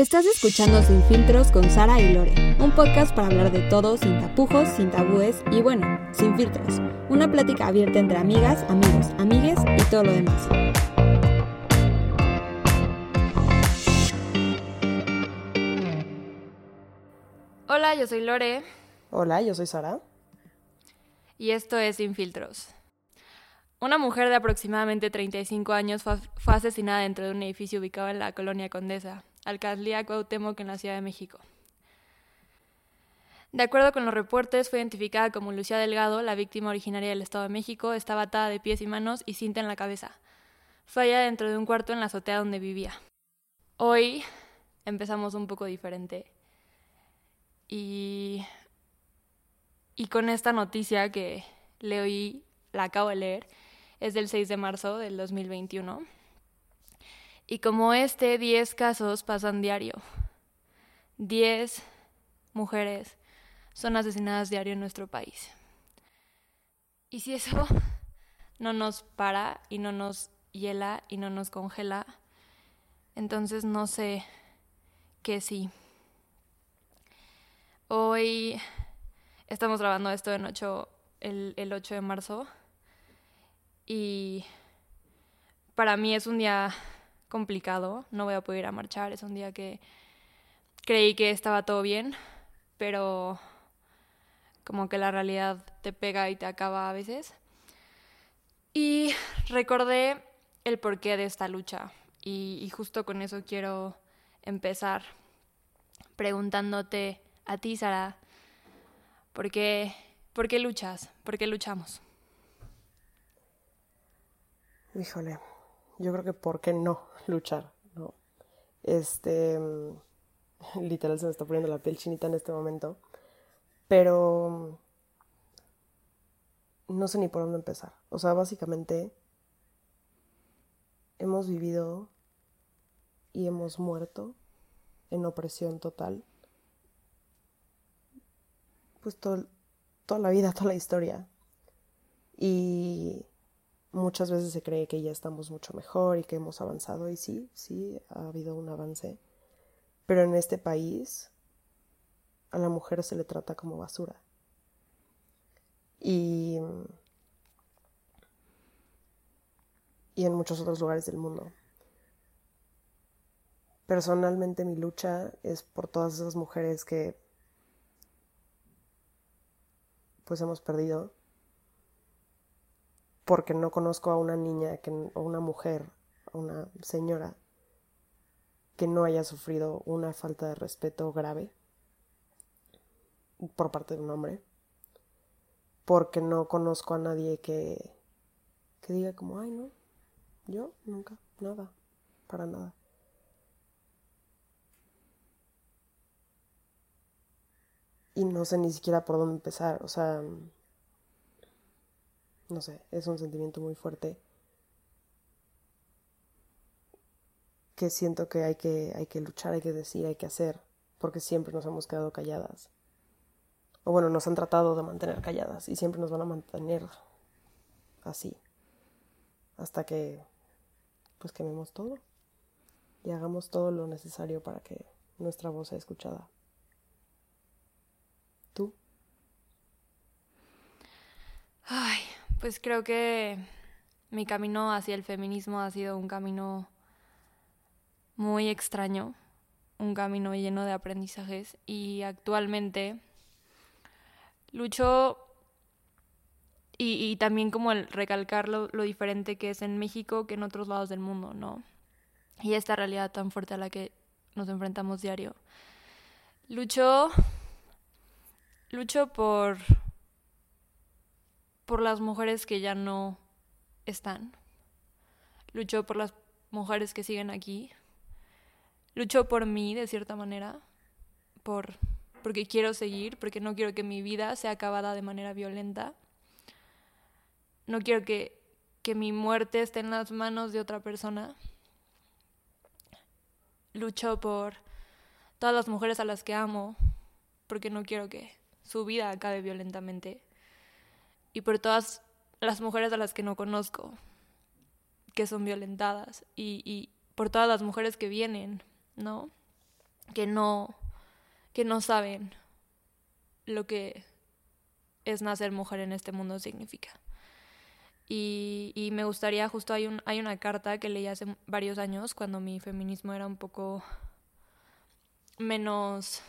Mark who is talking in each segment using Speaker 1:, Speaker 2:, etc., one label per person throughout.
Speaker 1: Estás escuchando Sin Filtros con Sara y Lore, un podcast para hablar de todo sin tapujos, sin tabúes y bueno, sin filtros. Una plática abierta entre amigas, amigos, amigues y todo lo demás. Hola, yo soy Lore.
Speaker 2: Hola, yo soy Sara.
Speaker 1: Y esto es Sin Filtros. Una mujer de aproximadamente 35 años fue asesinada dentro de un edificio ubicado en la colonia Condesa, Alcaldía Cuauhtémoc en la Ciudad de México. De acuerdo con los reportes, fue identificada como Lucía Delgado, la víctima originaria del Estado de México, estaba atada de pies y manos y cinta en la cabeza. Fue allá dentro de un cuarto en la azotea donde vivía. Hoy empezamos un poco diferente. Y, y con esta noticia que le oí, la acabo de leer, es del 6 de marzo del 2021 y como este, 10 casos pasan diario. 10 mujeres son asesinadas diario en nuestro país. Y si eso no nos para y no nos hiela y no nos congela, entonces no sé qué sí. Hoy estamos grabando esto en 8, el, el 8 de marzo y para mí es un día complicado, no voy a poder ir a marchar, es un día que creí que estaba todo bien, pero como que la realidad te pega y te acaba a veces. Y recordé el porqué de esta lucha y, justo con eso quiero empezar preguntándote a ti, Sara, ¿por qué, ¿por qué luchas? ¿Por qué luchamos?
Speaker 2: Híjole, yo creo que por qué no luchar, ¿no? Este, literal se me está poniendo la piel chinita en este momento, pero no sé ni por dónde empezar. O sea, básicamente hemos vivido y hemos muerto en opresión total. Pues toda la vida, toda la historia. Y muchas veces se cree que ya estamos mucho mejor y que hemos avanzado y sí, sí, ha habido un avance. Pero en este país a la mujer se le trata como basura. Y, y en muchos otros lugares del mundo. Personalmente mi lucha es por todas esas mujeres que pues hemos perdido porque no conozco a una niña que, o una mujer, a una señora que no haya sufrido una falta de respeto grave por parte de un hombre, porque no conozco a nadie que, que diga como, ay, no, yo nunca, nada, para nada. Y no sé ni siquiera por dónde empezar, o sea, no sé, es un sentimiento muy fuerte que siento que hay que, hay que luchar, hay que decir, hay que hacer, porque siempre nos hemos quedado calladas. O bueno, nos han tratado de mantener calladas y siempre nos van a mantener así. Hasta que pues quememos todo y hagamos todo lo necesario para que nuestra voz sea escuchada. ¿Tú?
Speaker 1: Ay, pues creo que mi camino hacia el feminismo ha sido un camino muy extraño, un camino lleno de aprendizajes y actualmente lucho y, también como el recalcar lo, lo, diferente que es en México que en otros lados del mundo, ¿no? Y esta realidad tan fuerte a la que nos enfrentamos diario. Lucho, lucho por por las mujeres que ya no están. Luchó por las mujeres que siguen aquí. Luchó por mí, de cierta manera, por, porque quiero seguir, porque no quiero que mi vida sea acabada de manera violenta. No quiero que, que mi muerte esté en las manos de otra persona. Luchó por todas las mujeres a las que amo, porque no quiero que su vida acabe violentamente y por todas las mujeres a las que no conozco, que son violentadas, y, y por todas las mujeres que vienen, ¿no? que no, que no saben lo que es nacer mujer en este mundo significa. Y, y, me gustaría, justo hay, un, hay una carta que leí hace varios años, cuando mi feminismo era un poco menos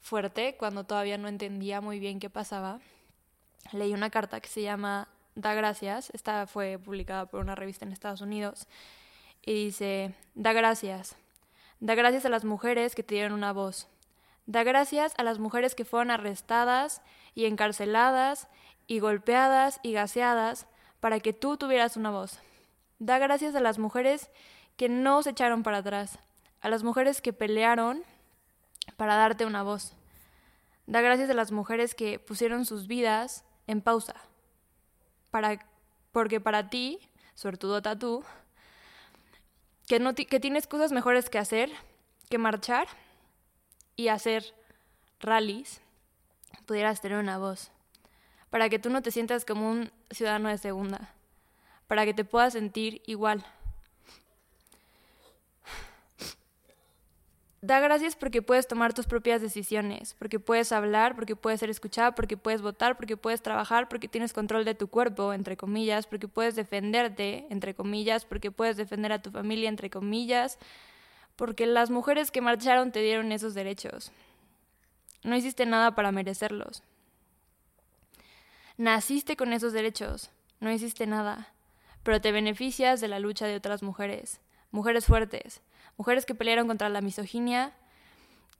Speaker 1: fuerte, cuando todavía no entendía muy bien qué pasaba. Leí una carta que se llama Da Gracias, esta fue publicada por una revista en Estados Unidos, y dice, Da gracias, da gracias a las mujeres que te dieron una voz, da gracias a las mujeres que fueron arrestadas y encarceladas y golpeadas y gaseadas para que tú tuvieras una voz. Da gracias a las mujeres que no se echaron para atrás, a las mujeres que pelearon para darte una voz. Da gracias a las mujeres que pusieron sus vidas en pausa. Para, porque para ti, suertudo tú, que, no que tienes cosas mejores que hacer que marchar y hacer rallies, pudieras tener una voz. Para que tú no te sientas como un ciudadano de segunda. Para que te puedas sentir igual. Da gracias porque puedes tomar tus propias decisiones, porque puedes hablar, porque puedes ser escuchado, porque puedes votar, porque puedes trabajar, porque tienes control de tu cuerpo, entre comillas, porque puedes defenderte, entre comillas, porque puedes defender a tu familia, entre comillas, porque las mujeres que marcharon te dieron esos derechos. No hiciste nada para merecerlos. Naciste con esos derechos, no hiciste nada, pero te beneficias de la lucha de otras mujeres, mujeres fuertes, mujeres que pelearon contra la misoginia,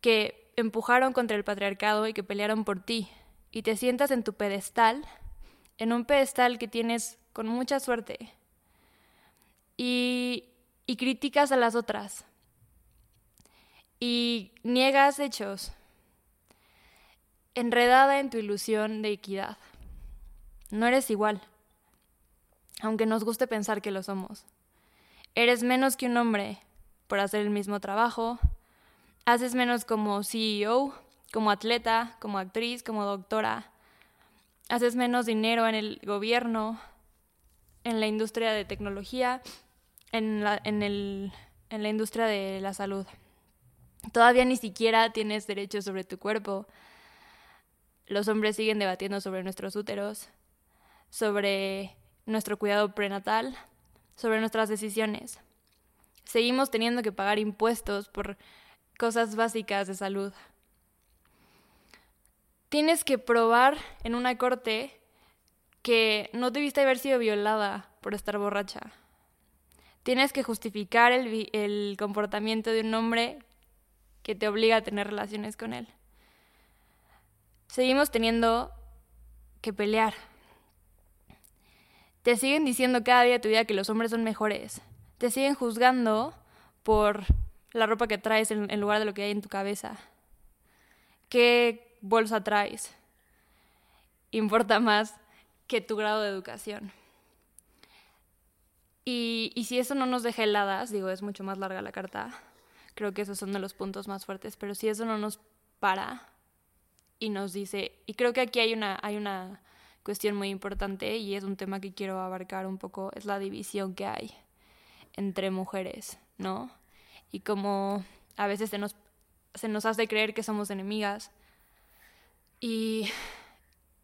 Speaker 1: que empujaron contra el patriarcado y que pelearon por ti. Y te sientas en tu pedestal, en un pedestal que tienes con mucha suerte. Y, y criticas a las otras. Y niegas hechos. Enredada en tu ilusión de equidad. No eres igual, aunque nos guste pensar que lo somos. Eres menos que un hombre, por hacer el mismo trabajo. Haces menos como CEO, como atleta, como actriz, como doctora. Haces menos dinero en el gobierno, en la industria de tecnología, en la, en la industria de la salud. Todavía ni siquiera tienes derechos sobre tu cuerpo. Los hombres siguen debatiendo sobre nuestros úteros, sobre nuestro cuidado prenatal, sobre nuestras decisiones seguimos teniendo que pagar impuestos por cosas básicas de salud. Tienes que probar en una corte que no debiste haber sido violada por estar borracha. Tienes que justificar el, el comportamiento de un hombre que te obliga a tener relaciones con él. Seguimos teniendo que pelear. Te siguen diciendo cada día de tu vida que los hombres son mejores, te siguen juzgando por la ropa que traes en, lugar de lo que hay en tu cabeza. ¿Qué bolsa traes? Importa más que tu grado de educación. Y, y, si eso no nos deja heladas, digo, es mucho más larga la carta, creo que esos son de los puntos más fuertes, pero si eso no nos para y nos dice, y creo que aquí hay una, hay una cuestión muy importante y es un tema que quiero abarcar un poco, es la división que hay entre mujeres, ¿no? Y como a veces se nos, se nos hace creer que somos enemigas y,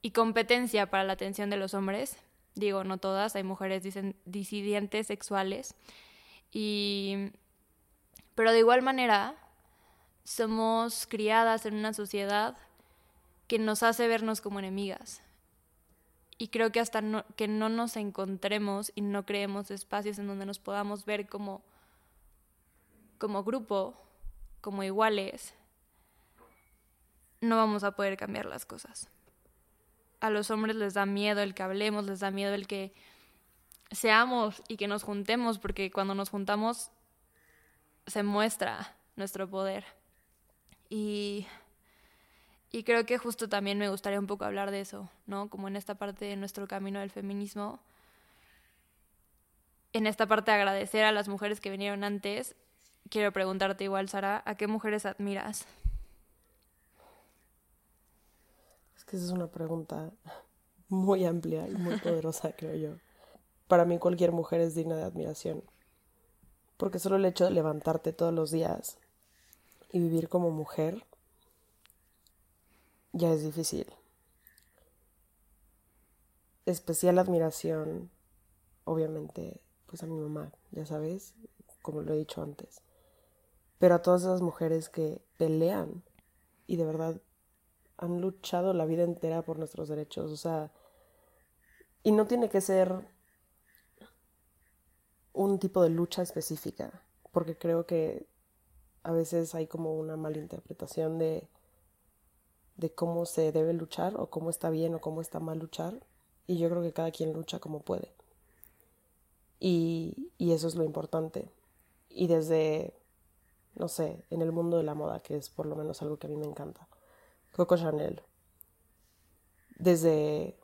Speaker 1: y competencia para la atención de los hombres. Digo, no todas, hay mujeres dicen, disidentes sexuales. Y, pero de igual manera, somos criadas en una sociedad que nos hace vernos como enemigas y creo que hasta que no nos encontremos y no creemos espacios en donde nos podamos ver como, como grupo, como iguales, no vamos a poder cambiar las cosas. A los hombres les da miedo el que hablemos, les da miedo el que seamos y que nos juntemos, porque cuando nos juntamos se muestra nuestro poder. Y y creo que justo también me gustaría un poco hablar de eso, ¿no? Como en esta parte de nuestro camino del feminismo. En esta parte de agradecer a las mujeres que vinieron antes, quiero preguntarte igual, Sara, ¿a qué mujeres admiras?
Speaker 2: Es que esa es una pregunta muy amplia y muy poderosa, creo yo. Para mí cualquier mujer es digna de admiración. Porque solo el hecho de levantarte todos los días y vivir como mujer ya es difícil. Especial admiración, obviamente, pues a mi mamá, ya sabes, como lo he dicho antes. Pero a todas esas mujeres que pelean y de verdad han luchado la vida entera por nuestros derechos, o sea, y no tiene que ser un tipo de lucha específica, porque creo que a veces hay como una mala interpretación de, de cómo se debe luchar o cómo está bien o cómo está mal luchar, y yo creo que cada quien lucha como puede. Y, y eso es lo importante. Y desde, no sé, en el mundo de la moda, que es por lo menos algo que a mí me encanta. Coco Chanel. Desde,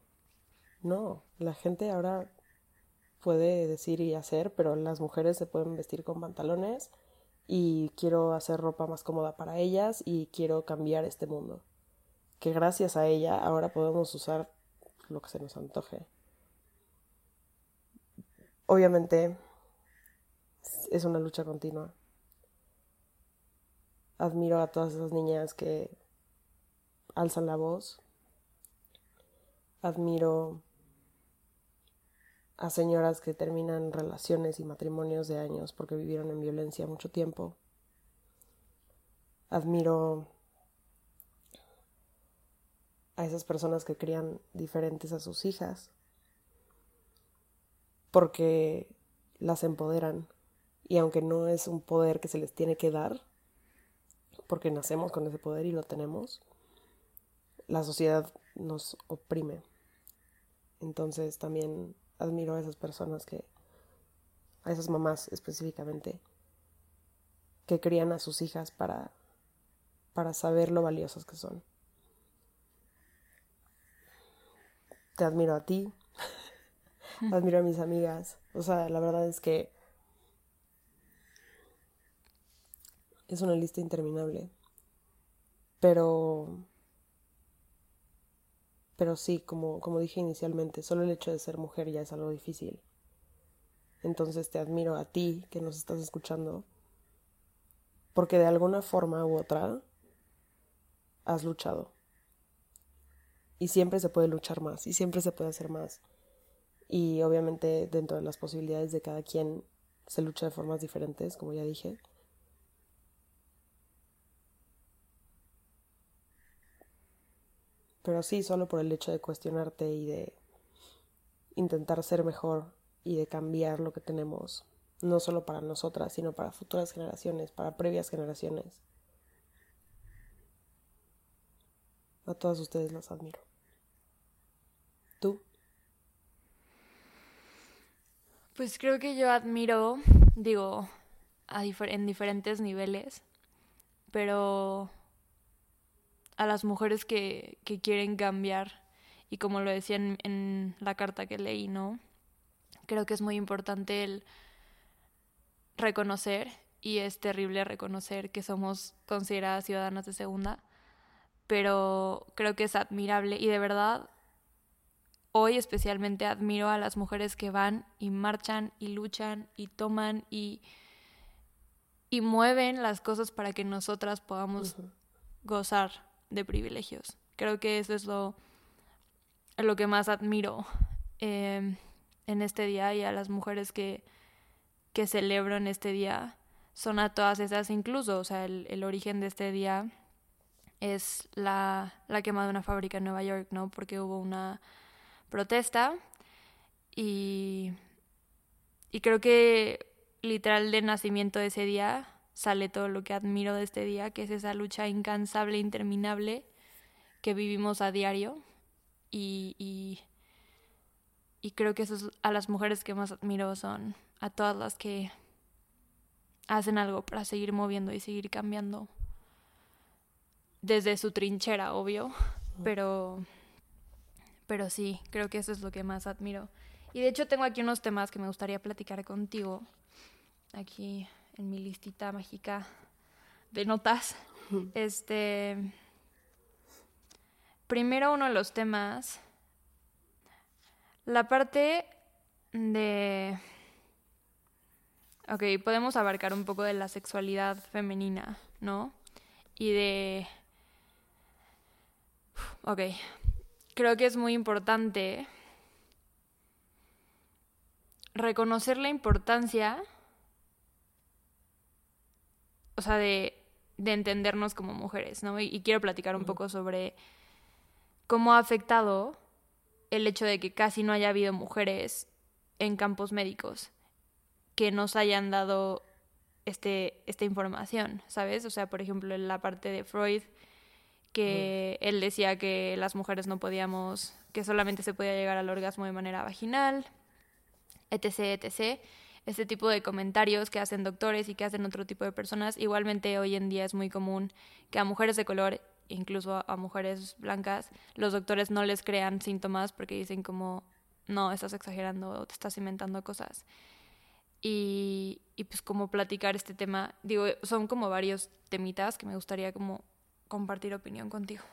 Speaker 2: no, la gente ahora puede decir y hacer, pero las mujeres se pueden vestir con pantalones y quiero hacer ropa más cómoda para ellas y quiero cambiar este mundo. Que gracias a ella ahora podemos usar lo que se nos antoje. Obviamente es una lucha continua. Admiro a todas esas niñas que alzan la voz. Admiro a señoras que terminan relaciones y matrimonios de años porque vivieron en violencia mucho tiempo. Admiro a esas personas que crían diferentes a sus hijas porque las empoderan y aunque no es un poder que se les tiene que dar, porque nacemos con ese poder y lo tenemos, la sociedad nos oprime. Entonces también admiro a esas personas que, a esas mamás específicamente, que crían a sus hijas para, para saber lo valiosas que son. Te admiro a ti, admiro a mis amigas, o sea, la verdad es que es una lista interminable, pero pero sí, como, como dije inicialmente, solo el hecho de ser mujer ya es algo difícil. Entonces te admiro a ti que nos estás escuchando, porque de alguna forma u otra has luchado. Y siempre se puede luchar más, y siempre se puede hacer más. Y obviamente dentro de las posibilidades de cada quien se lucha de formas diferentes, como ya dije. Pero sí, solo por el hecho de cuestionarte y de intentar ser mejor y de cambiar lo que tenemos, no solo para nosotras, sino para futuras generaciones, para previas generaciones. A todas ustedes las admiro. ¿Tú?
Speaker 1: Pues creo que yo admiro, digo, en diferentes niveles, pero a las mujeres que, quieren cambiar y como lo decía en, la carta que leí, ¿no? Creo que es muy importante el reconocer, y es terrible reconocer que somos consideradas ciudadanas de segunda, pero creo que es admirable y de verdad hoy especialmente admiro a las mujeres que van y marchan y luchan y toman y, y mueven las cosas para que nosotras podamos gozar de privilegios. Creo que eso es lo, lo que más admiro em, en este día y a las mujeres que, que celebro en este día son a todas esas incluso, o sea, el, origen de este día es la, la, quema de una fábrica en Nueva York, ¿no? Porque hubo una protesta y, y creo que literal de nacimiento de ese día sale todo lo que admiro de este día, que es esa lucha incansable, interminable que vivimos a diario. Y, y, y creo que esos, a las mujeres que más admiro son a todas las que hacen algo para seguir moviendo y seguir cambiando. Desde su trinchera, obvio, pero, pero sí, creo que eso es lo que más admiro. Y de hecho tengo aquí unos temas que me gustaría platicar contigo. Aquí en mi listita mágica de notas. Este. Primero, uno de los temas. La parte de. Ok, podemos abarcar un poco de la sexualidad femenina, ¿no? y de... Ok, creo que es muy importante reconocer la importancia, o sea, de, de entendernos como mujeres, ¿no? Y, quiero platicar un poco sobre cómo ha afectado el hecho de que casi no haya habido mujeres en campos médicos que nos hayan dado este, esta información, ¿sabes? O sea, por ejemplo, en la parte de Freud, que él decía que las mujeres no podíamos, que solamente se podía llegar al orgasmo de manera vaginal, etc., etc. Este tipo de comentarios que hacen doctores y que hacen otro tipo de personas. Igualmente hoy en día es muy común que a mujeres de color, incluso a mujeres blancas, los doctores no les crean síntomas porque dicen como, no, estás exagerando te estás inventando cosas. Y, y pues como platicar este tema, digo, son como varios temitas que me gustaría como compartir opinión contigo.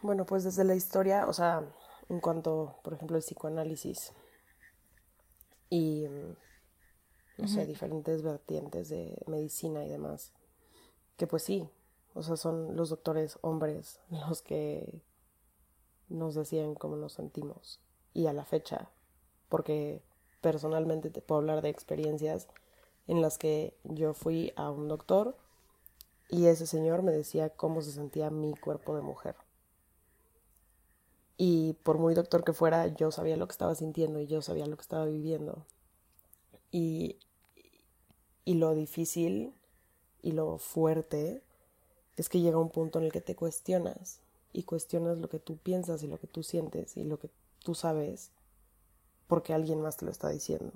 Speaker 2: Bueno, pues desde la historia, o sea, en cuanto, por ejemplo, el psicoanálisis y, no sé, diferentes vertientes de medicina y demás, que pues sí, o sea, son los doctores hombres los que nos decían cómo nos sentimos. Y a la fecha, porque personalmente te puedo hablar de experiencias en las que yo fui a un doctor y ese señor me decía cómo se sentía mi cuerpo de mujer. Y por muy doctor que fuera, yo sabía lo que estaba sintiendo y yo sabía lo que estaba viviendo. Y, y lo difícil y lo fuerte es que llega un punto en el que te cuestionas y cuestionas lo que tú piensas y lo que tú sientes y lo que tú sabes porque alguien más te lo está diciendo.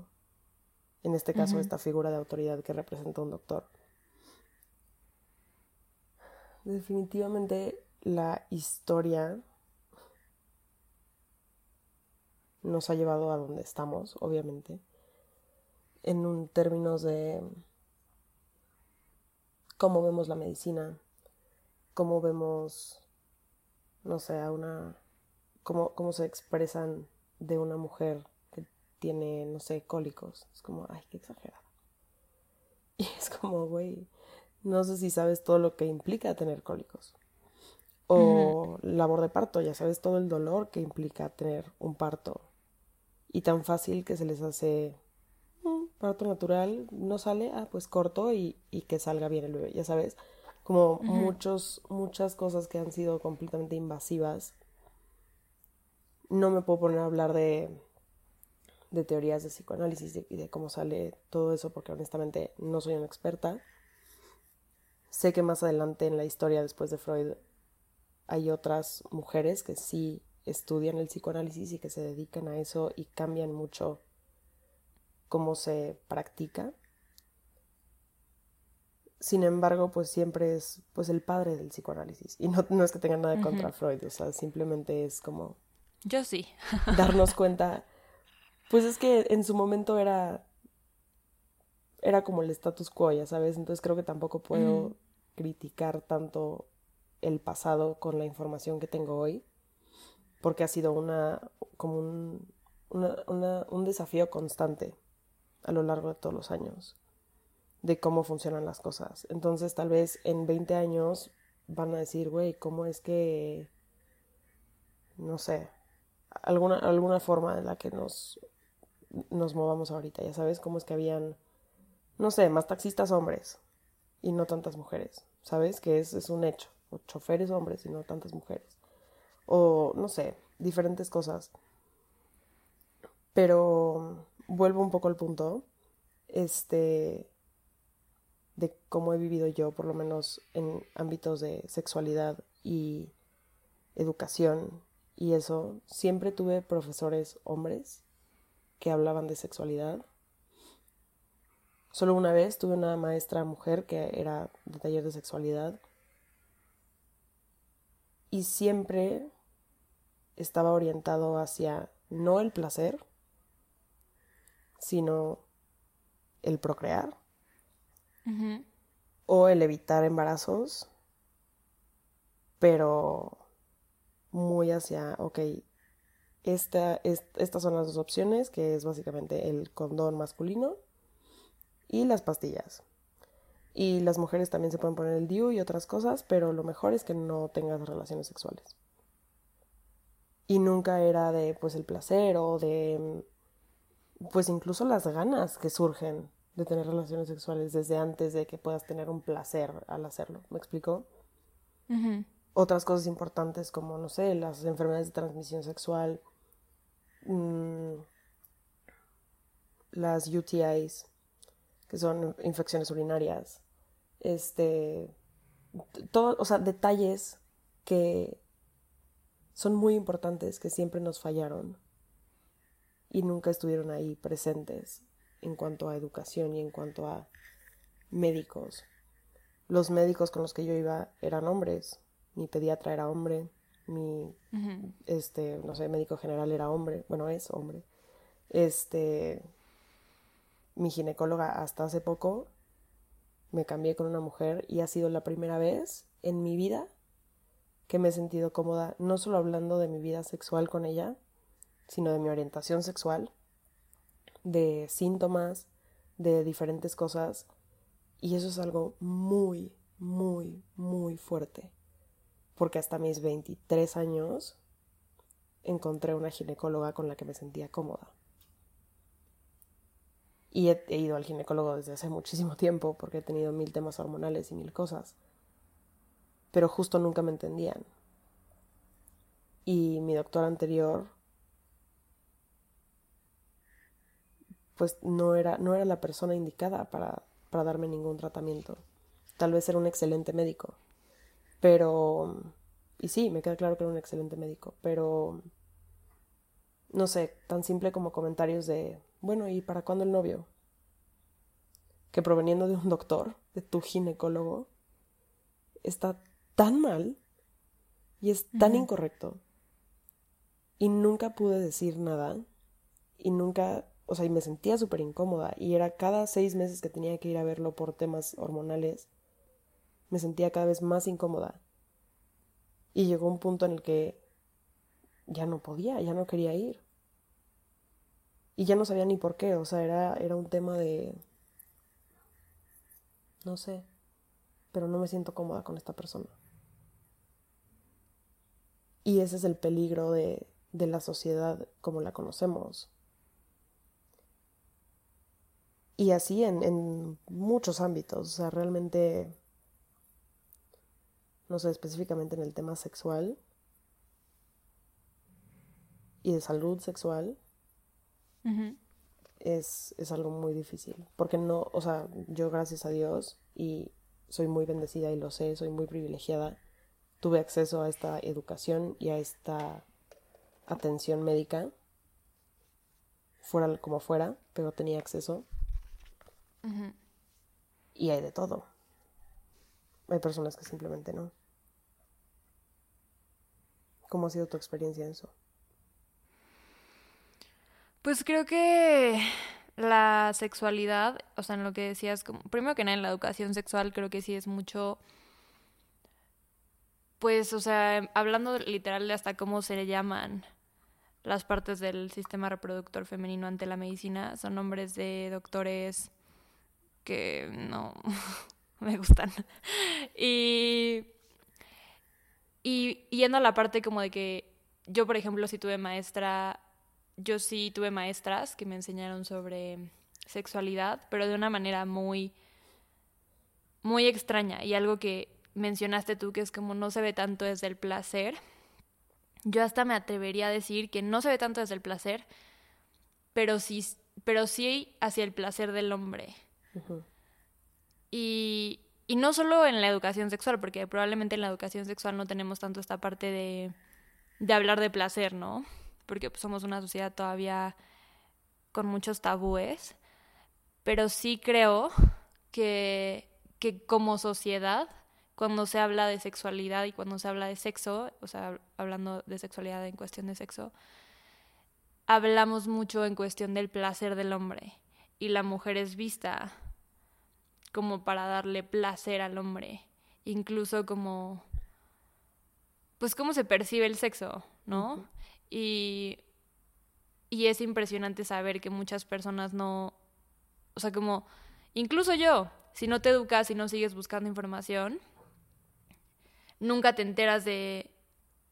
Speaker 2: En este caso, esta figura de autoridad que representa un doctor. Definitivamente la historia nos ha llevado a donde estamos, obviamente, en un términos de cómo vemos la medicina, cómo vemos, no sé, a una, cómo, cómo se expresan de una mujer tiene, no sé, cólicos. Es como, ay, qué exagerado. Y es como, güey, no sé si sabes todo lo que implica tener cólicos. O labor de parto, ya sabes todo el dolor que implica tener un parto y tan fácil que se les hace mm, parto natural, no sale, ah, pues corto y, y, que salga bien el bebé, ya sabes, como muchos, muchas cosas que han sido completamente invasivas. No me puedo poner a hablar de, de teorías de psicoanálisis y de, cómo sale todo eso porque honestamente no soy una experta. Sé que más adelante en la historia después de Freud hay otras mujeres que sí estudian el psicoanálisis y que se dedican a eso y cambian mucho cómo se practica. Sin embargo, pues siempre es pues el padre del psicoanálisis. Y no, no es que tenga nada contra Freud, o sea, simplemente es como...
Speaker 1: Yo sí.
Speaker 2: darnos cuenta. Pues es que en su momento era... Era como el status quo, ya sabes. Entonces creo que tampoco puedo criticar tanto el pasado con la información que tengo hoy porque ha sido una, como un, un desafío constante a lo largo de todos los años de cómo funcionan las cosas. Entonces tal vez en 20 años van a decir, güey, ¿cómo es que, no sé, alguna, alguna forma en la que nos, nos movamos ahorita, ya sabes, cómo es que habían, no sé, más taxistas hombres y no tantas mujeres, ¿sabes? Que es, es un hecho, o choferes hombres y no tantas mujeres o no sé, diferentes cosas. Pero vuelvo un poco al punto, este, de cómo he vivido yo, por lo menos en ámbitos de sexualidad y educación y eso. Siempre tuve profesores hombres que hablaban de sexualidad. Solo una vez tuve una maestra mujer que era de taller de sexualidad. Y siempre estaba orientado hacia no el placer, sino el procrear o el evitar embarazos, pero muy hacia, ok, esta, estas son las dos opciones, que es básicamente el condón masculino y las pastillas. Y las mujeres también se pueden poner el DIU y otras cosas, pero lo mejor es que no tengas relaciones sexuales. Y nunca era de pues el placer o de pues incluso las ganas que surgen de tener relaciones sexuales desde antes de que puedas tener un placer al hacerlo. ¿Me explico? Otras cosas importantes como, no sé, las enfermedades de transmisión sexual, mm, las UTIs, que son infecciones urinarias, este, todo, o sea, detalles que son muy importantes, que siempre nos fallaron y nunca estuvieron ahí presentes en cuanto a educación y en cuanto a médicos. Los médicos con los que yo iba eran hombres, mi pediatra era hombre, mi este, no sé, médico general era hombre, bueno, es hombre. Este mi ginecóloga hasta hace poco me cambié con una mujer y ha sido la primera vez en mi vida que me he sentido cómoda, no solo hablando de mi vida sexual con ella, sino de mi orientación sexual, de síntomas, de diferentes cosas. Y eso es algo muy, muy, muy fuerte. Porque hasta mis 23 años encontré una ginecóloga con la que me sentía cómoda. Y he, ido al ginecólogo desde hace muchísimo tiempo porque he tenido mil temas hormonales y mil cosas. Pero justo nunca me entendían. Y mi doctor anterior pues no era, no era la persona indicada para, para darme ningún tratamiento. Tal vez era un excelente médico, pero... Y sí, me queda claro que era un excelente médico, pero... No sé, tan simple como comentarios de, bueno, ¿y para cuándo el novio? Que proveniendo de un doctor, de tu ginecólogo, está tan mal y es tan incorrecto. Y nunca pude decir nada y nunca o sea, y me sentía súper incómoda y era cada seis meses que tenía que ir a verlo por temas hormonales, me sentía cada vez más incómoda. Y llegó un punto en el que ya no podía, ya no quería ir. Y ya no sabía ni por qué, o sea, era, era un tema de... No sé, pero no me siento cómoda con esta persona. Y ese es el peligro de, de la sociedad como la conocemos. Y así en, muchos ámbitos, o sea, realmente, no sé, específicamente en el tema sexual y de salud sexual, es, es algo muy difícil. Porque no, o sea, yo gracias a Dios y soy muy bendecida y lo sé, soy muy privilegiada, tuve acceso a esta educación y a esta atención médica, fuera como fuera, pero tenía acceso. Y hay de todo. Hay personas que simplemente no. ¿Cómo ha sido tu experiencia en eso?
Speaker 1: Pues creo que la sexualidad, o sea, en lo que decías, primero que nada en la educación sexual, creo que sí es mucho, pues, o sea, hablando literal de hasta cómo se le llaman las partes del sistema reproductor femenino ante la medicina, son nombres de doctores que no me gustan. Y, y yendo a la parte como de que yo, por ejemplo, si tuve maestra, yo sí tuve maestras que me enseñaron sobre sexualidad, pero de una manera muy, muy extraña. Y algo que mencionaste tú, que es como no se ve tanto desde el placer. Yo hasta me atrevería a decir que no se ve tanto desde el placer, pero sí, pero sí hacia el placer del hombre. Y, y no solo en la educación sexual, porque probablemente en la educación sexual no tenemos tanto esta parte de, de hablar de placer, ¿no? Porque pues, somos una sociedad todavía con muchos tabúes, pero sí creo que, que como sociedad, cuando se habla de sexualidad y cuando se habla de sexo, o sea, hablando de sexualidad en cuestión de sexo, hablamos mucho en cuestión del placer del hombre y la mujer es vista como para darle placer al hombre, incluso como pues cómo se percibe el sexo, ¿no? Y y es impresionante saber que muchas personas no o sea, como incluso yo si no te educas y no sigues buscando información, nunca te enteras de,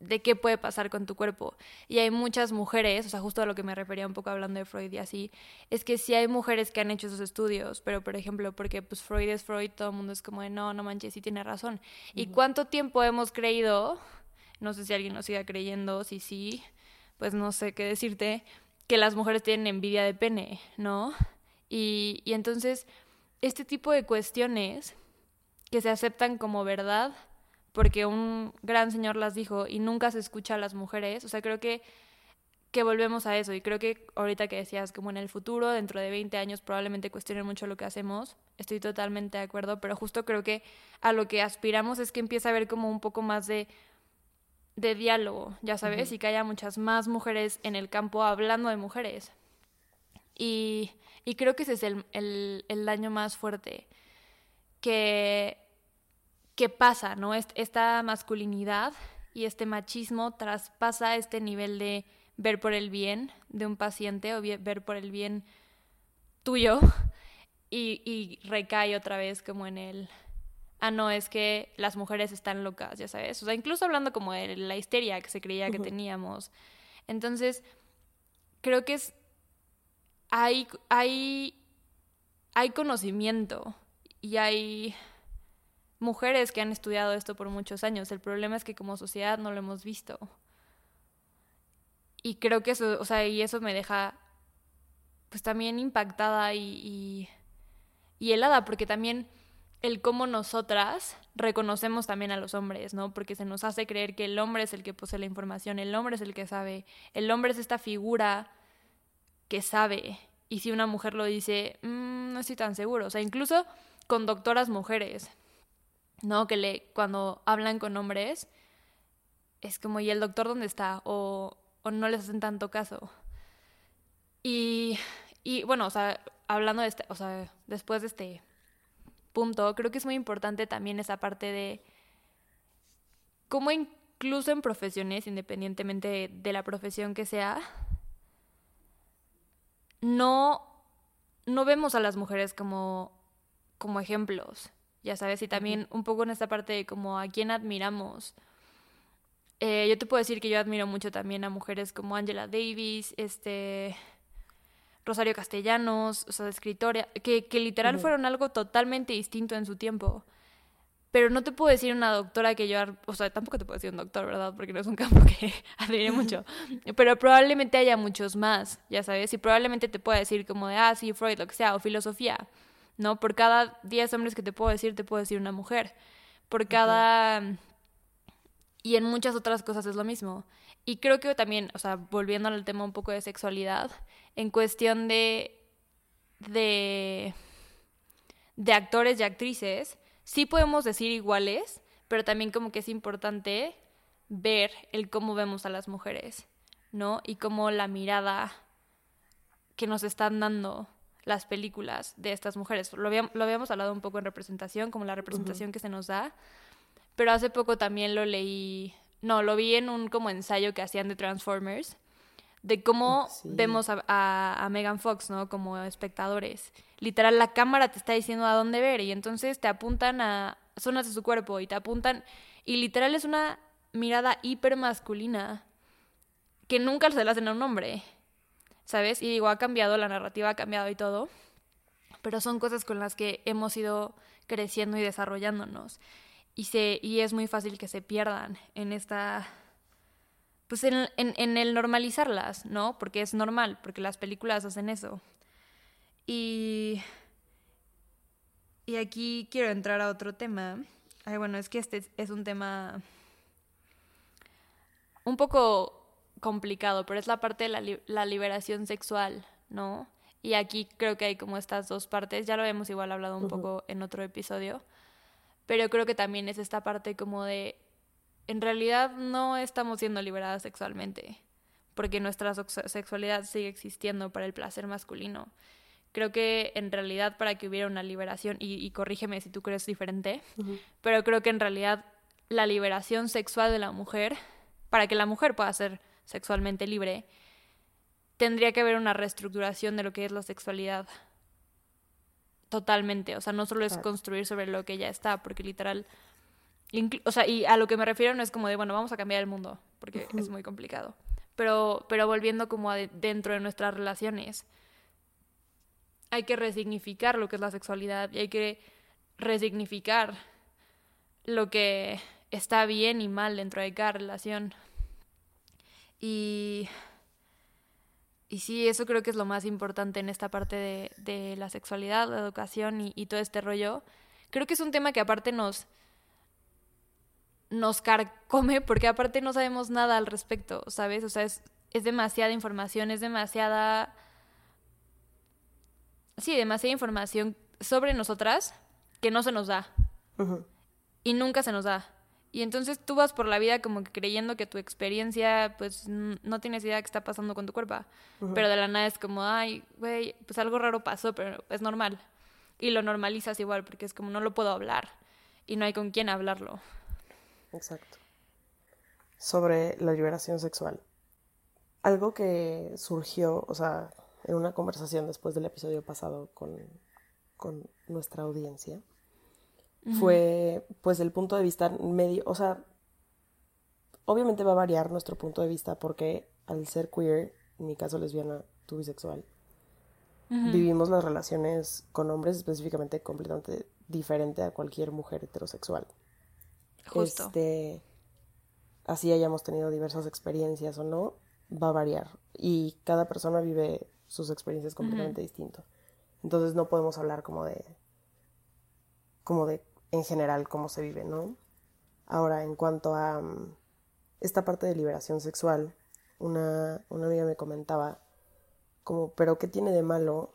Speaker 1: de qué puede pasar con tu cuerpo. Y hay muchas mujeres, o sea, justo a lo que me refería un poco hablando de Freud y así, es que sí hay mujeres que han hecho esos estudios, pero por ejemplo, porque pues Freud es Freud, todo el mundo es como de no, no manches, sí tiene razón. ¿Y cuánto tiempo hemos creído? No sé si alguien nos siga creyendo, si sí, pues no sé qué decirte, que las mujeres tienen envidia de pene, ¿no? Y, y entonces, este tipo de cuestiones que se aceptan como verdad, porque un gran señor las dijo y nunca se escucha a las mujeres. O sea, creo que, que volvemos a eso y creo que ahorita que decías, como en el futuro, dentro de 20 años, probablemente cuestionen mucho lo que hacemos. Estoy totalmente de acuerdo, pero justo creo que a lo que aspiramos es que empiece a haber como un poco más de de diálogo, ya sabes, y que haya muchas más mujeres en el campo hablando de mujeres. Y, y creo que ese es el, el, el daño más fuerte, que qué pasa, ¿no? Esta masculinidad y este machismo traspasa este nivel de ver por el bien de un paciente o ver por el bien tuyo y, recae otra vez como en el, ah, no, es que las mujeres están locas, ya sabes. O sea, incluso hablando como de la histeria que se creía que teníamos. Entonces, creo que es, hay, hay, hay conocimiento y hay mujeres que han estudiado esto por muchos años. El problema es que como sociedad no lo hemos visto. Y creo que eso, o sea, y eso me deja pues también impactada y, helada, porque también el cómo nosotras reconocemos también a los hombres, ¿no? Porque se nos hace creer que el hombre es el que posee la información, el hombre es el que sabe, el hombre es esta figura que sabe. Y si una mujer lo dice, mm, no estoy tan seguro. O sea, incluso con doctoras mujeres. ¿No? Que le, cuando hablan con hombres, es como, ¿y el doctor dónde está? O, o no les hacen tanto caso. Y, y bueno, o sea, hablando de este, o sea, después de este punto, creo que es muy importante también esa parte de cómo incluso en profesiones, independientemente de la profesión que sea, no, no vemos a las mujeres como, como ejemplos ya sabes, y también un poco en esta parte de como a quién admiramos. Eh, yo te puedo decir que yo admiro mucho también a mujeres como Angela Davis, este Rosario Castellanos, o sea, escritora, que, que literal fueron algo totalmente distinto en su tiempo. Pero no te puedo decir una doctora que yo, o sea, tampoco te puedo decir un doctor, ¿verdad? Porque no es un campo que admire mucho. Pero probablemente haya muchos más, ya sabes, y probablemente te pueda decir como de, ah, sí, Freud, lo que sea, o filosofía. ¿No? Por cada 10 hombres que te puedo decir, te puedo decir una mujer. Por cada... Y en muchas otras cosas es lo mismo. Y creo que también, o sea, volviendo al tema un poco de sexualidad, en cuestión de... de... de actores y actrices, sí podemos decir iguales, pero también como que es importante ver el cómo vemos a las mujeres, ¿no? Y cómo la mirada que nos están dando las películas de estas mujeres. Lo, habíamos, hablado un poco en representación, como la representación que se nos da, pero hace poco también lo leí, no, lo vi en un como ensayo que hacían de Transformers, de cómo vemos a, a, Megan Fox, ¿no? Como espectadores. Literal, la cámara te está diciendo a dónde ver y entonces te apuntan a zonas de su cuerpo y te apuntan, y literal es una mirada hiper masculina que nunca se la hacen a un hombre. ¿Sabes? Y digo, ha cambiado, la narrativa ha cambiado y todo, pero son cosas con las que hemos ido creciendo y desarrollándonos. Y, se, y es muy fácil que se pierdan en esta... Pues en, en, el normalizarlas, ¿no? Porque es normal, porque las películas hacen eso. Y... Y aquí quiero entrar a otro tema. Ay, bueno, es que este es un tema un poco complicado, pero es la parte de la, la liberación sexual, ¿no? Y aquí creo que hay como estas dos partes, ya lo hemos igual hablado un poco en otro episodio, pero creo que también es esta parte como de, en realidad no estamos siendo liberadas sexualmente, porque nuestra sexualidad sigue existiendo para el placer masculino. Creo que en realidad para que hubiera una liberación, y, corrígeme si tú crees diferente, pero creo que en realidad la liberación sexual de la mujer, para que la mujer pueda ser sexualmente libre, tendría que haber una reestructuración de lo que es la sexualidad totalmente, o sea, no solo es construir sobre lo que ya está, porque literal, o sea, y a lo que me refiero no es como de, bueno, vamos a cambiar el mundo, porque es muy complicado, pero, pero volviendo como a dentro de nuestras relaciones, hay que resignificar lo que es la sexualidad y hay que resignificar lo que está bien y mal dentro de cada relación. Y, y sí, eso creo que es lo más importante en esta parte de, de la sexualidad, la educación y, y, todo este rollo. Creo que es un tema que aparte nos, nos carcome porque aparte no sabemos nada al respecto, ¿sabes? O sea, es, es demasiada información, es demasiada... Sí, demasiada información sobre nosotras que no se nos da. Y nunca se nos da. Y entonces tú vas por la vida como que creyendo que tu experiencia, pues no tienes idea de qué está pasando con tu cuerpo. Pero de la nada es como, ay, güey, pues algo raro pasó, pero es normal. Y lo normalizas igual, porque es como no lo puedo hablar. Y no hay con quién hablarlo.
Speaker 2: Exacto. Sobre la liberación sexual. Algo que surgió, o sea, en una conversación después del episodio pasado con, con nuestra audiencia fue pues el punto de vista medio, o sea, obviamente va a variar nuestro punto de vista porque al ser queer, en mi caso lesbiana, tu bisexual, vivimos las relaciones con hombres específicamente completamente diferente a cualquier mujer heterosexual. Justo. Este, así hayamos tenido diversas experiencias o no, va a variar. Y cada persona vive sus experiencias completamente distinto. Entonces no podemos hablar como de como de en general cómo se vive, ¿no? Ahora, en cuanto a mm, esta parte de liberación sexual, una, una, amiga me comentaba como, pero ¿qué tiene de malo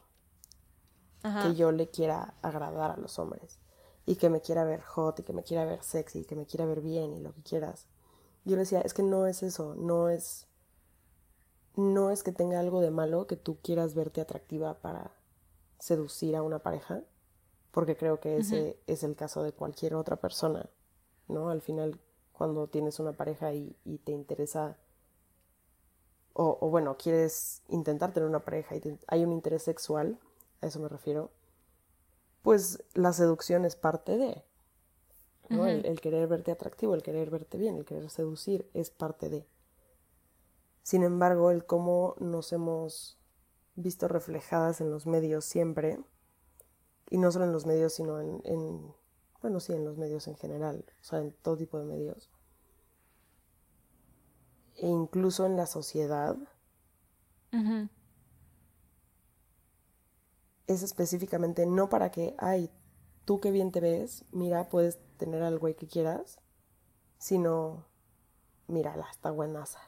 Speaker 2: que yo le quiera agradar a los hombres? Y que me quiera ver hot, y que me quiera ver sexy, y que me quiera ver bien, y lo que quieras. Yo le decía, es que no es eso, no es... No es que tenga algo de malo que tú quieras verte atractiva para seducir a una pareja, porque creo que ese es el caso de cualquier otra persona, ¿no? Al final, cuando tienes una pareja y, te interesa, o, bueno, quieres intentar tener una pareja y hay un interés sexual, a eso me refiero, pues la seducción es parte de, ¿no? el, querer verte atractivo, el querer verte bien, el querer seducir es parte de. Sin embargo, el cómo nos hemos visto reflejadas en los medios siempre, y no solo en los medios, sino en, bueno, sí, en los medios en general, o sea, en todo tipo de medios. E incluso en la sociedad. Es específicamente no para que, ay, tú qué bien te ves, mira, puedes tener al güey que quieras, sino, mírala, está buenaza,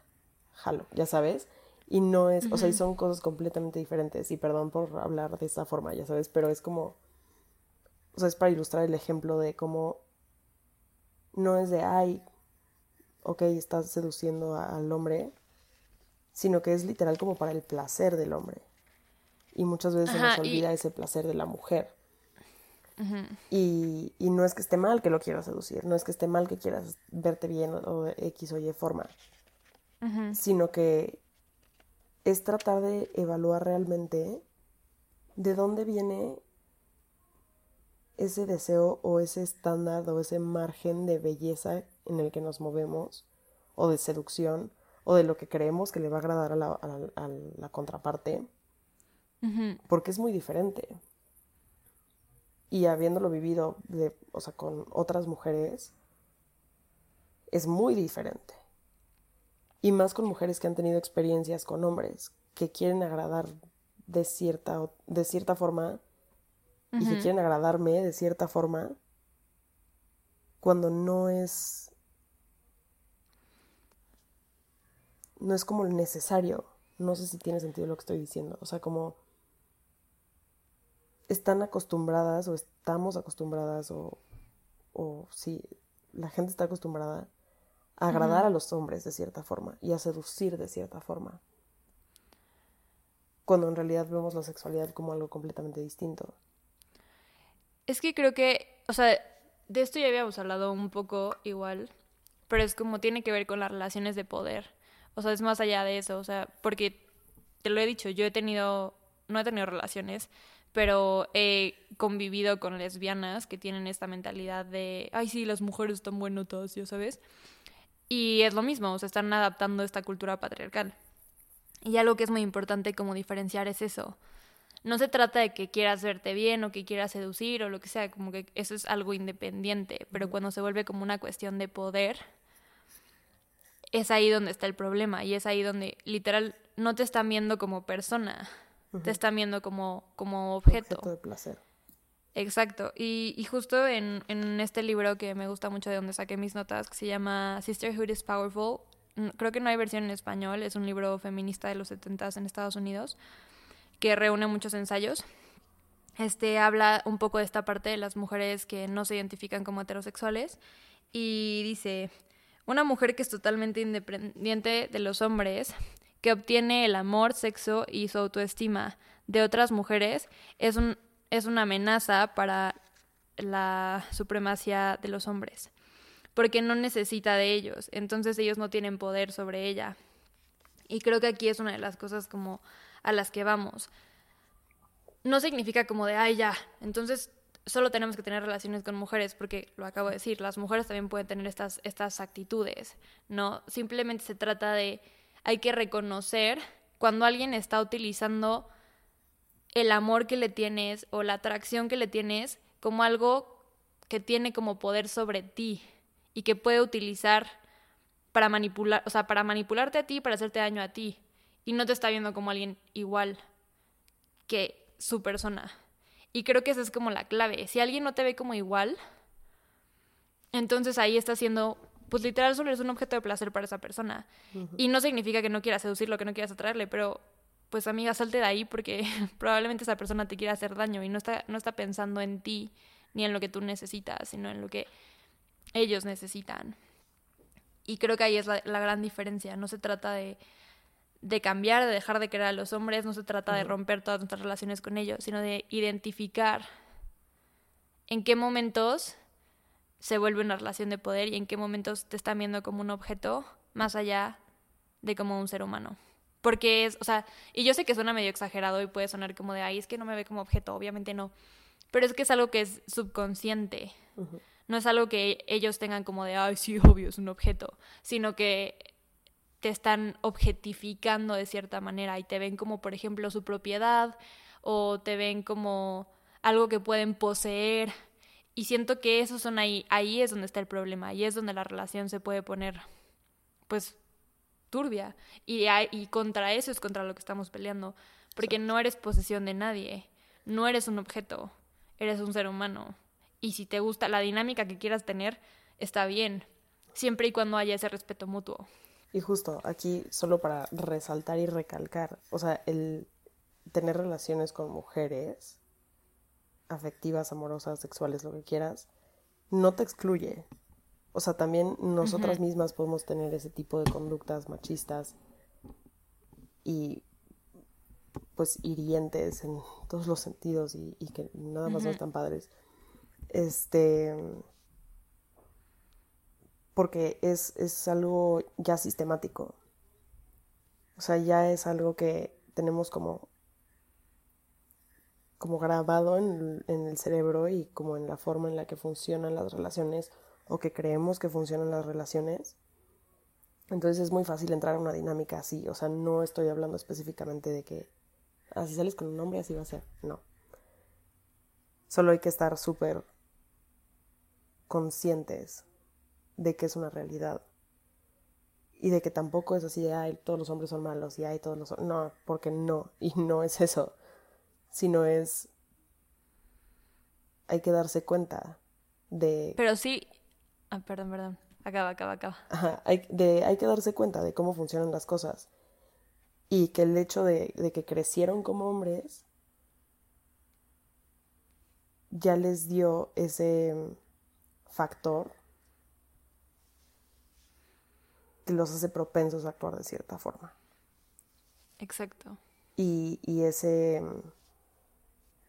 Speaker 2: jalo, ya sabes. Y no es, o sea, y son cosas completamente diferentes. Y perdón por hablar de esa forma, ya sabes, pero es como o sea, es para ilustrar el ejemplo de cómo no es de, ay, ok, estás seduciendo al hombre, sino que es literal como para el placer del hombre. Y muchas veces se nos olvida ese placer de la mujer. y, y, no es que esté mal que lo quieras seducir, no es que esté mal que quieras verte bien o, X o Y forma, sino que es tratar de evaluar realmente de dónde viene ese deseo o ese estándar o ese margen de belleza en el que nos movemos o de seducción o de lo que creemos que le va a agradar a la, contraparte porque es muy diferente. Y habiéndolo vivido de, o sea, con otras mujeres es muy diferente. Y más con mujeres que han tenido experiencias con hombres que quieren agradar de cierta, de cierta forma y que quieren agradarme de cierta forma cuando no es no es como necesario. No sé si tiene sentido lo que estoy diciendo. O sea, como están acostumbradas o estamos acostumbradas o, o sí, la gente está acostumbrada a agradar a los hombres de cierta forma y a seducir de cierta forma. Cuando en realidad vemos la sexualidad como algo completamente distinto.
Speaker 1: Es que creo que, o sea, de esto ya habíamos hablado un poco igual, pero es como tiene que ver con las relaciones de poder. O sea, es más allá de eso, o sea, porque te lo he dicho, yo he tenido, no he tenido relaciones, pero he convivido con lesbianas que tienen esta mentalidad de, ay, sí, las mujeres están buenotas, ya sabes. Y es lo mismo, se están adaptando esta cultura patriarcal. Y algo que es muy importante como diferenciar es eso. No se trata de que quieras verte bien o que quieras seducir o lo que sea, como que eso es algo independiente, pero cuando se vuelve como una cuestión de poder, es ahí donde está el problema y es ahí donde literal no te están viendo como persona, te están viendo como, como objeto.
Speaker 2: Objeto de placer.
Speaker 1: Exacto. Y, y justo en, en, este libro que me gusta mucho de donde saqué mis notas, que se llama Sisterhood is Powerful, creo que no hay versión en español, es un libro feminista de los 70 en Estados Unidos, que reúne muchos ensayos. Este habla un poco de esta parte de las mujeres que no se identifican como heterosexuales y dice, una mujer que es totalmente independiente de los hombres, que obtiene el amor, sexo y su autoestima de otras mujeres, es un es una amenaza para la supremacía de los hombres, porque no necesita de ellos, entonces ellos no tienen poder sobre ella. Y creo que aquí es una de las cosas como a las que vamos. No significa como de, ay, ya, entonces solo tenemos que tener relaciones con mujeres, porque lo acabo de decir, las mujeres también pueden tener estas, estas actitudes, ¿no? Simplemente se trata de, hay que reconocer cuando alguien está utilizando el amor que le tienes o la atracción que le tienes como algo que tiene como poder sobre ti y que puede utilizar para manipular, o sea, para manipularte a ti, para hacerte daño a ti y no te está viendo como alguien igual que su persona. Y creo que esa es como la clave. Si alguien no te ve como igual, entonces ahí está siendo, pues literal solo eres un objeto de placer para esa persona. Y no significa que no quieras seducirlo, que no quieras atraerle, pero pues amiga, salte de ahí porque probablemente esa persona te quiera hacer daño y no está, no está pensando en ti ni en lo que tú necesitas, sino en lo que ellos necesitan. Y creo que ahí es la, gran diferencia. No se trata de, de, cambiar, de dejar de querer a los hombres, no se trata de romper todas nuestras relaciones con ellos, sino de identificar en qué momentos se vuelve una relación de poder y en qué momentos te están viendo como un objeto más allá de como un ser humano. Porque es, o sea, y yo sé que suena medio exagerado y puede sonar como de, ay, es que no me ve como objeto, obviamente no. Pero es que es algo que es subconsciente. No es algo que ellos tengan como de, ay, sí, obvio, es un objeto. Sino que te están objetificando de cierta manera y te ven como, por ejemplo, su propiedad o te ven como algo que pueden poseer. Y siento que esos son ahí, ahí es donde está el problema, ahí es donde la relación se puede poner, pues, turbia. Y, y contra eso es contra lo que estamos peleando. Porque no eres posesión de nadie. No eres un objeto. Eres un ser humano. Y si te gusta la dinámica que quieras tener, está bien. Siempre y cuando haya ese respeto mutuo.
Speaker 2: Y justo aquí, solo para resaltar y recalcar, o sea, el tener relaciones con mujeres, afectivas, amorosas, sexuales, lo que quieras, no te excluye. O sea, también nosotras mismas podemos tener ese tipo de conductas machistas y pues hirientes en todos los sentidos y, que nada más no están padres. Este porque es, es algo ya sistemático. O sea, ya es algo que tenemos como como grabado en, en, el cerebro y como en la forma en la que funcionan las relaciones o que creemos que funcionan las relaciones. Entonces es muy fácil entrar en una dinámica así. O sea, no estoy hablando específicamente de que así ah, sales con un hombre, así va a ser. No. Solo hay que estar súper conscientes de que es una realidad. Y de que tampoco es así de, ay, todos los hombres son malos y ay, todos los... No, porque no. Y no es eso. Sino es... Hay que darse cuenta de...
Speaker 1: Pero sí, Ah, perdón, perdón. Acaba, acaba, acaba.
Speaker 2: Ajá, hay, de, hay que darse cuenta de cómo funcionan las cosas. Y que el hecho de, de que crecieron como hombres ya les dio ese factor que los hace propensos a actuar de cierta forma.
Speaker 1: Exacto.
Speaker 2: Y, y ese,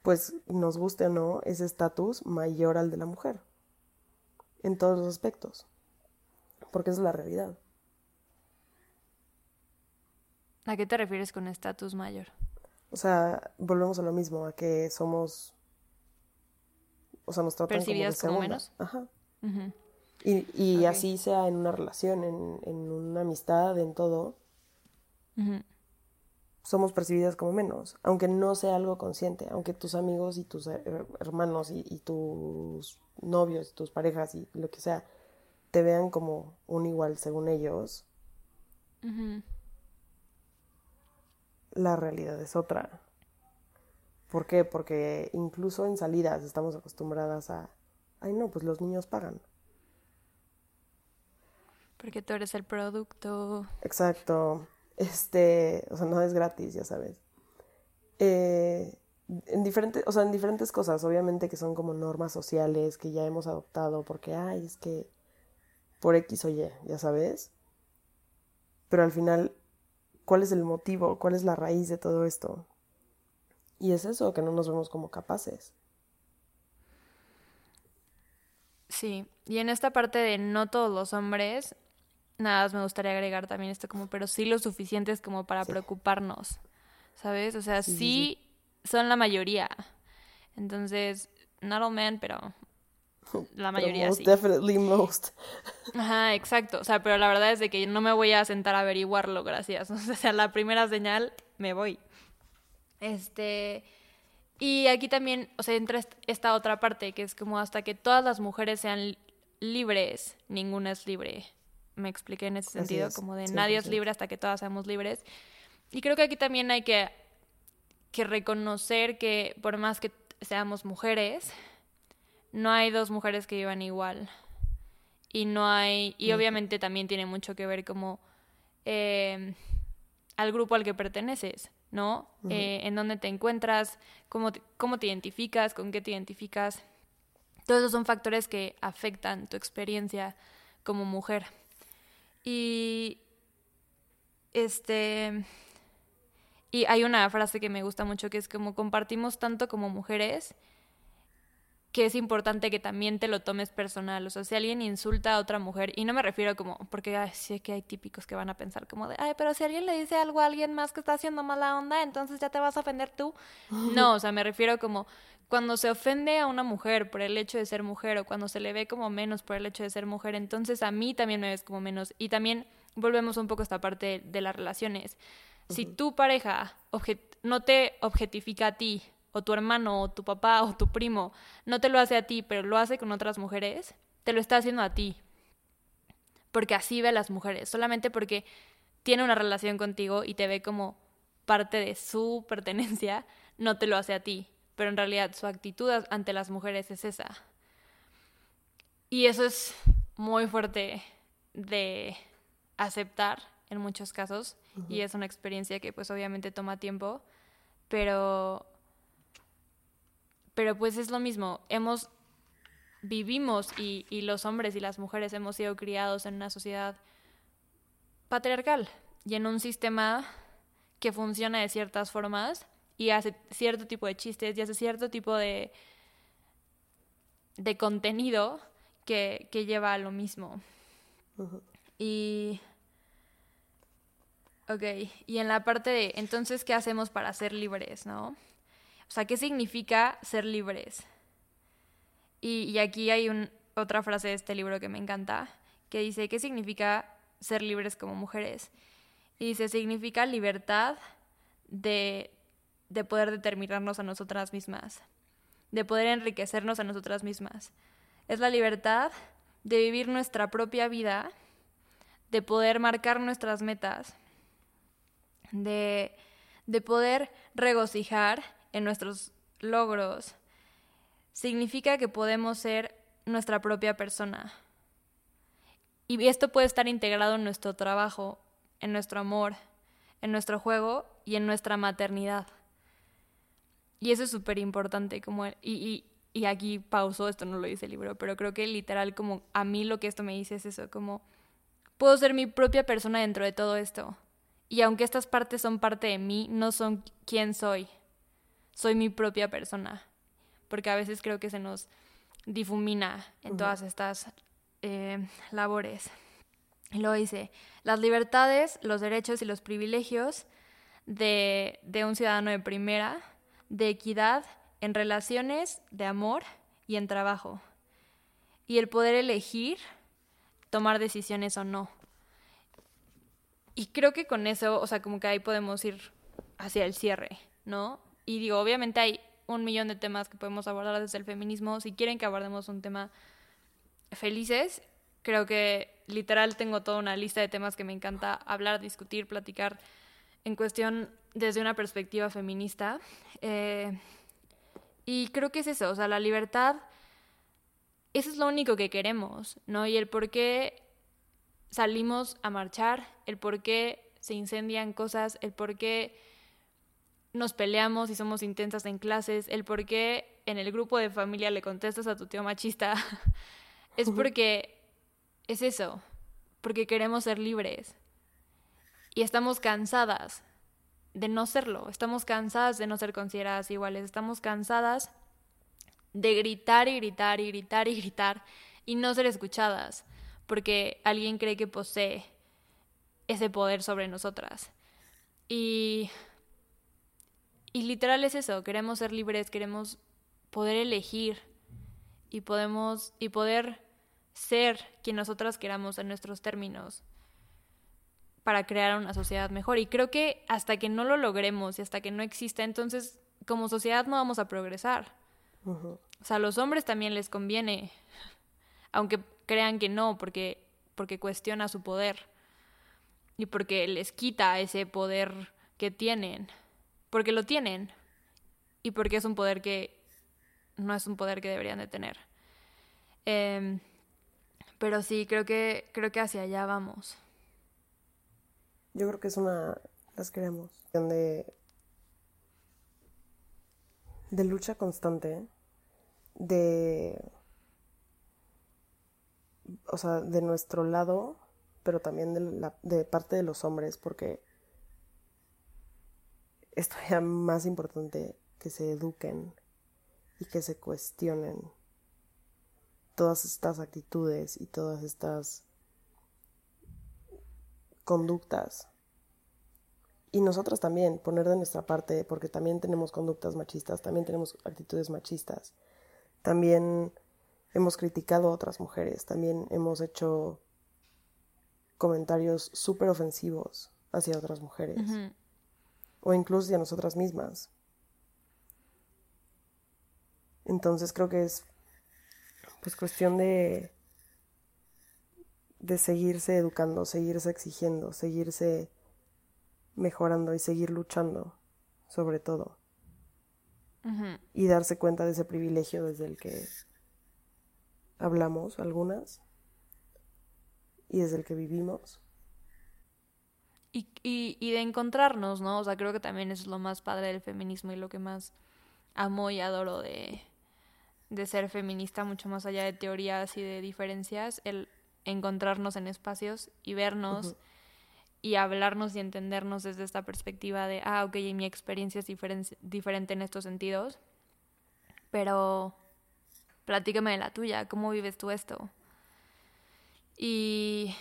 Speaker 2: pues nos guste o no, ese estatus mayor al de la mujer en todos los aspectos, porque es la realidad.
Speaker 1: ¿A qué te refieres con estatus mayor?
Speaker 2: O sea, volvemos a lo mismo, a que somos. O sea, nos tratan
Speaker 1: Percibidas
Speaker 2: como,
Speaker 1: como
Speaker 2: de
Speaker 1: menos.
Speaker 2: Ajá.
Speaker 1: Ujú.
Speaker 2: Y, y así sea en una relación, en, en una amistad, en todo, somos percibidas como menos, aunque no sea algo consciente, aunque tus amigos y tus her- hermanos y, y tus novios, tus parejas y lo que sea, te vean como un igual según ellos, la realidad es otra. ¿Por qué? Porque incluso en salidas estamos acostumbradas a, ay no, pues los niños pagan.
Speaker 1: Porque tú eres el producto.
Speaker 2: Exacto. Este, o sea, no es gratis, ya sabes. Eh, en diferentes, o sea, en diferentes cosas, obviamente que son como normas sociales que ya hemos adoptado porque, ay, es que por X o Y, ya sabes. Pero al final, ¿cuál es el motivo? ¿Cuál es la raíz de todo esto? Y es eso, que no nos vemos como capaces.
Speaker 1: Sí, y en esta parte de no todos los hombres, nada más me gustaría agregar también esto como, pero sí lo suficientes como para
Speaker 2: Sí.
Speaker 1: preocuparnos, ¿sabes? O sea,
Speaker 2: Sí,
Speaker 1: sí,
Speaker 2: sí,
Speaker 1: son la mayoría. Entonces, not all men, pero la
Speaker 2: Pero
Speaker 1: mayoría
Speaker 2: most
Speaker 1: sí.
Speaker 2: definitely most.
Speaker 1: Ajá, exacto. O sea, pero la verdad es de que no me voy a sentar a averiguarlo, gracias. O sea, la primera señal, me voy. Este. Y aquí también, o sea, entra est- esta otra parte, que es como hasta que todas las mujeres sean li- libres, ninguna es libre. Me expliqué en ese sentido,
Speaker 2: es,
Speaker 1: como de nadie es
Speaker 2: 100%.
Speaker 1: libre hasta que todas seamos libres. Y creo que aquí también hay que, que reconocer que por más que seamos mujeres, no hay dos mujeres que vivan igual. Y no hay, y obviamente también tiene mucho que ver como eh, al grupo al que perteneces, ¿no? Eh, en dónde te encuentras, cómo te, cómo te identificas, con qué te identificas. Todos esos son factores que afectan tu experiencia como mujer. Y este y hay una frase que me gusta mucho que es como compartimos tanto como mujeres que es importante que también te lo tomes personal. O sea, si alguien insulta a otra mujer, y no me refiero como, porque ay, sé que hay típicos que van a pensar como de, ay, pero si alguien le dice algo a alguien más que está haciendo mala onda, entonces ya te vas a ofender tú. No, o sea, me refiero como cuando se ofende a una mujer por el hecho de ser mujer o cuando se le ve como menos por el hecho de ser mujer, entonces a mí también me ves como menos. Y también volvemos un poco a esta parte de las relaciones. Si tu pareja no te objetifica a ti, o tu hermano, o tu papá, o tu primo, no te lo hace a ti, pero lo hace con otras mujeres, te lo está haciendo a ti. Porque así ve a las mujeres, solamente porque tiene una relación contigo y te ve como parte de su pertenencia, no te lo hace a ti. Pero en realidad su actitud ante las mujeres es esa. Y eso es muy fuerte de aceptar en muchos casos y es una experiencia que pues obviamente toma tiempo, pero pero pues es lo mismo, hemos vivimos y, y los hombres y las mujeres hemos sido criados en una sociedad patriarcal y en un sistema que funciona de ciertas formas y hace cierto tipo de chistes y hace cierto tipo de de contenido que, que lleva a lo mismo. Y. Ok, y en la parte de. Entonces, ¿qué hacemos para ser libres, no? O sea, ¿qué significa ser libres? Y, y aquí hay un, otra frase de este libro que me encanta, que dice: ¿Qué significa ser libres como mujeres? Y dice: significa libertad de, de poder determinarnos a nosotras mismas, de poder enriquecernos a nosotras mismas. Es la libertad de vivir nuestra propia vida, de poder marcar nuestras metas, de, de poder regocijar en nuestros logros. Significa que podemos ser nuestra propia persona. Y esto puede estar integrado en nuestro trabajo, en nuestro amor, en nuestro juego y en nuestra maternidad. Y eso es súper importante, como, y, y, y aquí pauso, esto no lo dice el libro, pero creo que literal como a mí lo que esto me dice es eso, como puedo ser mi propia persona dentro de todo esto. Y aunque estas partes son parte de mí, no son quién soy. Soy mi propia persona. Porque a veces creo que se nos difumina en todas estas eh, labores. Y luego dice, las libertades, los derechos y los privilegios de, de un ciudadano de primera, de equidad en relaciones, de amor y en trabajo. Y el poder elegir tomar decisiones o no. Y creo que con eso, o sea, como que ahí podemos ir hacia el cierre, ¿no? Y digo, obviamente hay un millón de temas que podemos abordar desde el feminismo. Si quieren que abordemos un tema felices, creo que literal tengo toda una lista de temas que me encanta hablar, discutir, platicar en cuestión desde una perspectiva feminista. Eh, y creo que es eso, o sea, la libertad, eso es lo único que queremos, ¿no? Y el por qué salimos a marchar, el por qué se incendian cosas, el por qué nos peleamos y somos intensas en clases, el por qué en el grupo de familia le contestas a tu tío machista, es porque es eso, porque queremos ser libres y estamos cansadas de no serlo, estamos cansadas de no ser consideradas iguales, estamos cansadas de gritar y gritar y gritar y gritar y no ser escuchadas, porque alguien cree que posee ese poder sobre nosotras. Y y literal es eso, queremos ser libres, queremos poder elegir y podemos y poder ser quien nosotras queramos en nuestros términos para crear una sociedad mejor. Y creo que hasta que no lo logremos y hasta que no exista, entonces como sociedad no vamos a progresar. O sea, a los hombres también les conviene, aunque crean que no, porque, porque cuestiona su poder y porque les quita ese poder que tienen porque lo tienen y porque es un poder que no es un poder que deberían de tener. Em, pero sí, creo que, creo que hacia allá vamos.
Speaker 2: Yo creo que es una, las queremos, de, de lucha constante, de, o sea, de nuestro lado, pero también de, la, de parte de los hombres, porque es todavía más importante que se eduquen y que se cuestionen todas estas actitudes y todas estas conductas. Y nosotras también, poner de nuestra parte, porque también tenemos conductas machistas, también tenemos actitudes machistas, también hemos criticado a otras mujeres, también hemos hecho comentarios súper ofensivos hacia otras mujeres o incluso a nosotras mismas. Entonces creo que es pues cuestión de de seguirse educando, seguirse exigiendo, seguirse mejorando y seguir luchando, sobre todo. Y darse cuenta de ese privilegio desde el que hablamos algunas y desde el que vivimos
Speaker 1: y, y, de encontrarnos, ¿no? O sea, creo que también es lo más padre del feminismo y lo que más amo y adoro de, de ser feminista, mucho más allá de teorías y de diferencias, el encontrarnos en espacios y vernos y hablarnos y entendernos desde esta perspectiva de, ah, ok, mi experiencia es diferente en estos sentidos, pero platícame de la tuya, ¿cómo vives tú esto? Y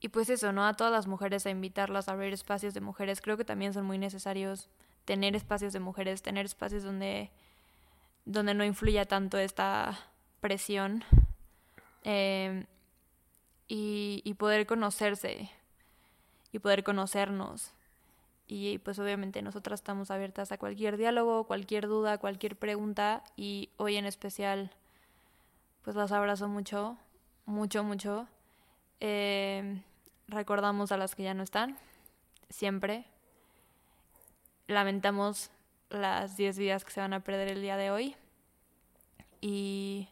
Speaker 1: y pues eso, ¿no? A todas las mujeres a invitarlas a abrir espacios de mujeres. Creo que también son muy necesarios tener espacios de mujeres, tener espacios donde, donde no influya tanto esta presión em, y, y poder conocerse y poder conocernos. Y pues obviamente nosotras estamos abiertas a cualquier diálogo, cualquier duda, cualquier pregunta y hoy en especial pues las abrazo mucho, mucho, mucho. Eh, recordamos a las que ya no están, siempre. Lamentamos las 10 vidas que se van a perder el día de hoy y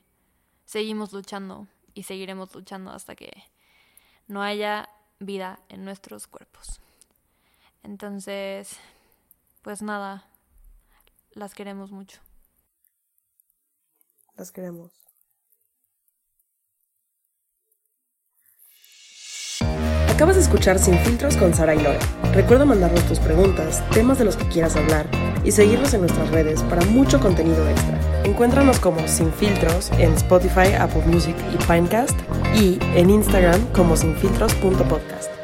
Speaker 1: seguimos luchando y seguiremos luchando hasta que no haya vida en nuestros cuerpos. Entonces, pues nada, las queremos mucho.
Speaker 2: Las queremos. Acabas de escuchar Sin Filtros con Sara y Lore. Recuerda mandarnos tus preguntas, temas de los que quieras hablar y seguirnos en nuestras redes para mucho contenido extra. Encuéntranos como Sin Filtros en Spotify, Apple Music y Pinecast y en Instagram como sinfiltros.podcast.